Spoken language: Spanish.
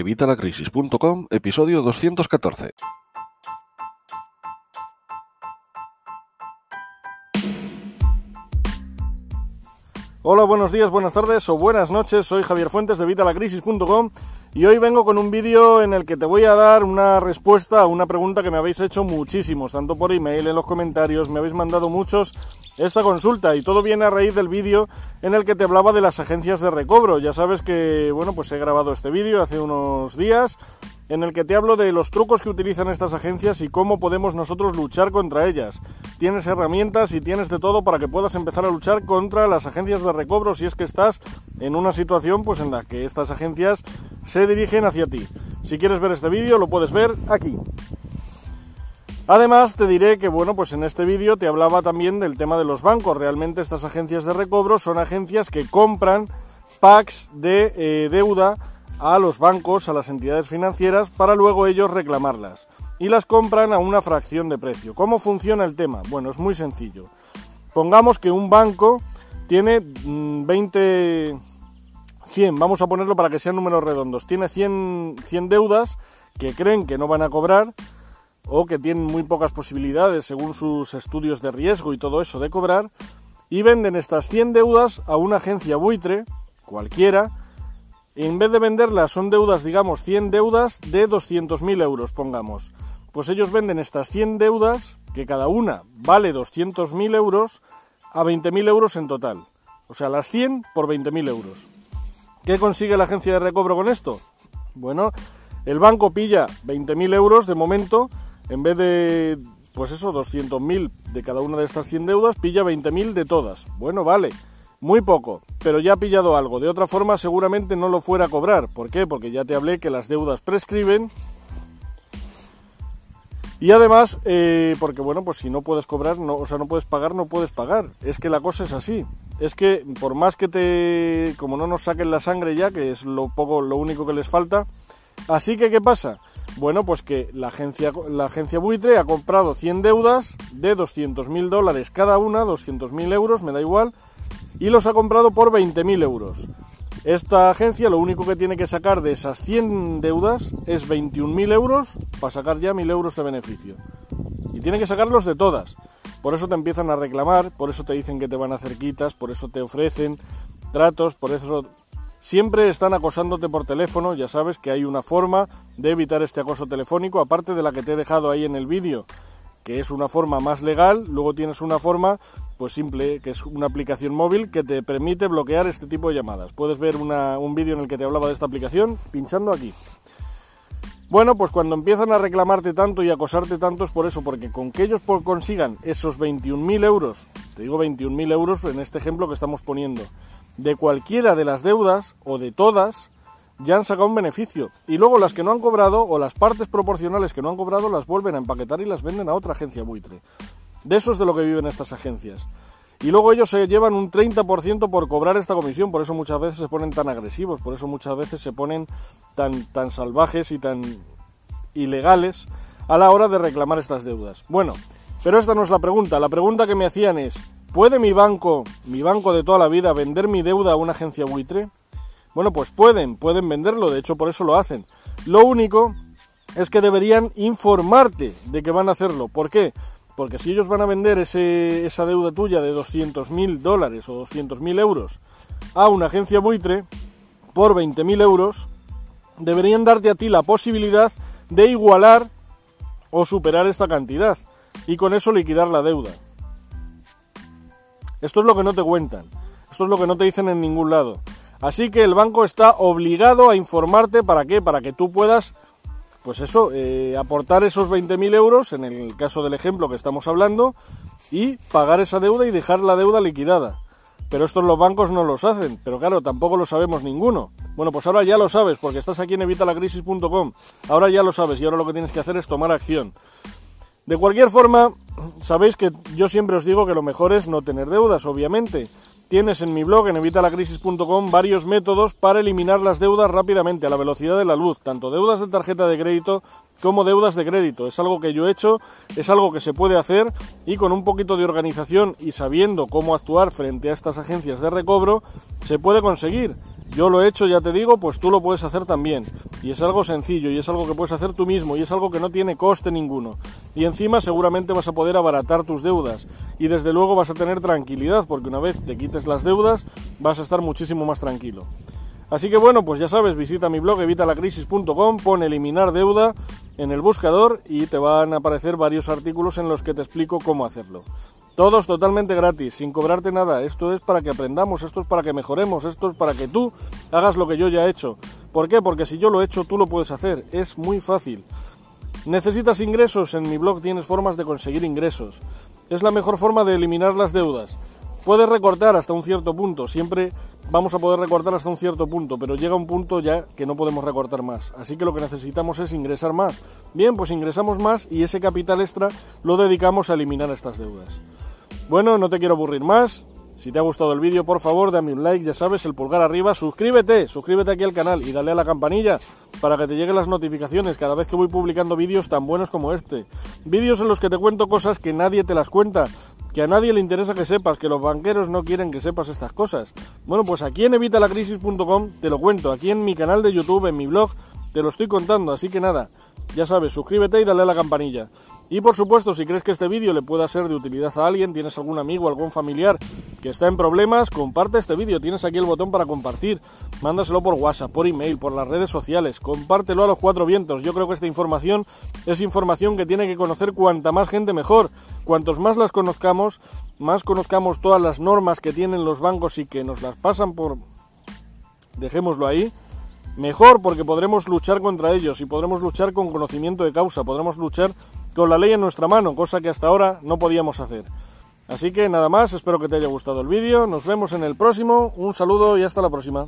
Evitalacrisis.com, episodio 214. Hola, buenos días, buenas tardes o buenas noches. Soy Javier Fuentes de Evitalacrisis.com y hoy vengo con un vídeo en el que te voy a dar una respuesta a una pregunta que me habéis hecho muchísimos, tanto por email, en los comentarios, me habéis mandado muchos esta consulta y todo viene a raíz del vídeo en el que te hablaba de las agencias de recobro. Ya sabes que, bueno, pues he grabado este vídeo hace unos días en el que te hablo de los trucos que utilizan estas agencias y cómo podemos nosotros luchar contra ellas. Tienes herramientas y tienes de todo para que puedas empezar a luchar contra las agencias de recobro si es que estás en una situación pues en la que estas agencias se dirigen hacia ti. Si quieres ver este vídeo lo puedes ver aquí. Además, te diré que, bueno, pues en este vídeo te hablaba también del tema de los bancos. Realmente estas agencias de recobro son agencias que compran packs de eh, deuda a los bancos, a las entidades financieras, para luego ellos reclamarlas. Y las compran a una fracción de precio. ¿Cómo funciona el tema? Bueno, es muy sencillo. Pongamos que un banco tiene 20... Mm, 100, vamos a ponerlo para que sean números redondos. Tiene 100, 100 deudas que creen que no van a cobrar o que tienen muy pocas posibilidades según sus estudios de riesgo y todo eso de cobrar, y venden estas 100 deudas a una agencia buitre, cualquiera, y en vez de venderlas son deudas, digamos, 100 deudas de 200.000 euros, pongamos. Pues ellos venden estas 100 deudas, que cada una vale 200.000 euros, a 20.000 euros en total. O sea, las 100 por 20.000 euros. ¿Qué consigue la agencia de recobro con esto? Bueno, el banco pilla 20.000 euros de momento en vez de, pues eso, 200.000 de cada una de estas 100 deudas, pilla 20.000 de todas. Bueno, vale, muy poco, pero ya ha pillado algo. De otra forma, seguramente no lo fuera a cobrar. ¿Por qué? Porque ya te hablé que las deudas prescriben. Y además, eh, porque bueno, pues si no puedes cobrar, no, o sea, no puedes pagar, no puedes pagar. Es que la cosa es así. Es que por más que te, como no nos saquen la sangre ya, que es lo poco, lo único que les falta. Así que, ¿qué pasa? Bueno, pues que la agencia, la agencia buitre ha comprado 100 deudas de 200.000 dólares cada una, 200.000 euros, me da igual, y los ha comprado por 20.000 euros. Esta agencia lo único que tiene que sacar de esas 100 deudas es 21.000 euros para sacar ya 1.000 euros de beneficio. Y tiene que sacarlos de todas. Por eso te empiezan a reclamar, por eso te dicen que te van a hacer quitas, por eso te ofrecen tratos, por eso Siempre están acosándote por teléfono, ya sabes que hay una forma de evitar este acoso telefónico, aparte de la que te he dejado ahí en el vídeo, que es una forma más legal, luego tienes una forma pues simple, que es una aplicación móvil que te permite bloquear este tipo de llamadas. Puedes ver un vídeo en el que te hablaba de esta aplicación pinchando aquí. Bueno, pues cuando empiezan a reclamarte tanto y acosarte tanto es por eso, porque con que ellos consigan esos 21.000 euros, te digo 21.000 euros en este ejemplo que estamos poniendo, de cualquiera de las deudas o de todas ya han sacado un beneficio. Y luego las que no han cobrado o las partes proporcionales que no han cobrado las vuelven a empaquetar y las venden a otra agencia buitre. De eso es de lo que viven estas agencias. Y luego ellos se llevan un 30% por cobrar esta comisión, por eso muchas veces se ponen tan agresivos, por eso muchas veces se ponen tan, tan salvajes y tan ilegales a la hora de reclamar estas deudas. Bueno, pero esta no es la pregunta. La pregunta que me hacían es, ¿Puede mi banco, mi banco de toda la vida, vender mi deuda a una agencia buitre? Bueno, pues pueden, pueden venderlo, de hecho por eso lo hacen. Lo único es que deberían informarte de que van a hacerlo. ¿Por qué? Porque si ellos van a vender esa deuda tuya de 200.000 dólares o 200.000 euros a una agencia buitre por 20.000 euros, deberían darte a ti la posibilidad de igualar o superar esta cantidad y con eso liquidar la deuda. Esto es lo que no te cuentan. Esto es lo que no te dicen en ningún lado. Así que el banco está obligado a informarte para qué, para que tú puedas, pues eso, eh, aportar esos 20.000 euros, en el caso del ejemplo que estamos hablando, y pagar esa deuda y dejar la deuda liquidada. Pero estos los bancos no los hacen, pero claro, tampoco lo sabemos ninguno. Bueno, pues ahora ya lo sabes, porque estás aquí en evitalacrisis.com. Ahora ya lo sabes y ahora lo que tienes que hacer es tomar acción. De cualquier forma, sabéis que yo siempre os digo que lo mejor es no tener deudas, obviamente. Tienes en mi blog, en evitalacrisis.com, varios métodos para eliminar las deudas rápidamente, a la velocidad de la luz, tanto deudas de tarjeta de crédito como deudas de crédito. Es algo que yo he hecho, es algo que se puede hacer y con un poquito de organización y sabiendo cómo actuar frente a estas agencias de recobro, se puede conseguir. Yo lo he hecho, ya te digo, pues tú lo puedes hacer también. Y es algo sencillo y es algo que puedes hacer tú mismo y es algo que no tiene coste ninguno. Y encima seguramente vas a poder abaratar tus deudas y desde luego vas a tener tranquilidad porque una vez te quites las deudas vas a estar muchísimo más tranquilo. Así que bueno, pues ya sabes, visita mi blog evitalacrisis.com, pon eliminar deuda en el buscador y te van a aparecer varios artículos en los que te explico cómo hacerlo. Todos totalmente gratis, sin cobrarte nada. Esto es para que aprendamos, esto es para que mejoremos, esto es para que tú hagas lo que yo ya he hecho. ¿Por qué? Porque si yo lo he hecho, tú lo puedes hacer. Es muy fácil. ¿Necesitas ingresos? En mi blog tienes formas de conseguir ingresos. Es la mejor forma de eliminar las deudas. Puedes recortar hasta un cierto punto, siempre vamos a poder recortar hasta un cierto punto, pero llega un punto ya que no podemos recortar más. Así que lo que necesitamos es ingresar más. Bien, pues ingresamos más y ese capital extra lo dedicamos a eliminar estas deudas. Bueno, no te quiero aburrir más. Si te ha gustado el vídeo, por favor, dame un like, ya sabes, el pulgar arriba, suscríbete, suscríbete aquí al canal y dale a la campanilla para que te lleguen las notificaciones cada vez que voy publicando vídeos tan buenos como este. Vídeos en los que te cuento cosas que nadie te las cuenta, que a nadie le interesa que sepas, que los banqueros no quieren que sepas estas cosas. Bueno, pues aquí en evitalacrisis.com te lo cuento, aquí en mi canal de YouTube, en mi blog, te lo estoy contando, así que nada, ya sabes, suscríbete y dale a la campanilla. Y por supuesto, si crees que este vídeo le pueda ser de utilidad a alguien, tienes algún amigo, algún familiar que está en problemas, comparte este vídeo. Tienes aquí el botón para compartir. Mándaselo por WhatsApp, por email, por las redes sociales. Compártelo a los cuatro vientos. Yo creo que esta información es información que tiene que conocer cuanta más gente mejor. Cuantos más las conozcamos, más conozcamos todas las normas que tienen los bancos y que nos las pasan por... Dejémoslo ahí mejor porque podremos luchar contra ellos y podremos luchar con conocimiento de causa, podremos luchar con la ley en nuestra mano, cosa que hasta ahora no podíamos hacer. Así que nada más, espero que te haya gustado el vídeo, nos vemos en el próximo, un saludo y hasta la próxima.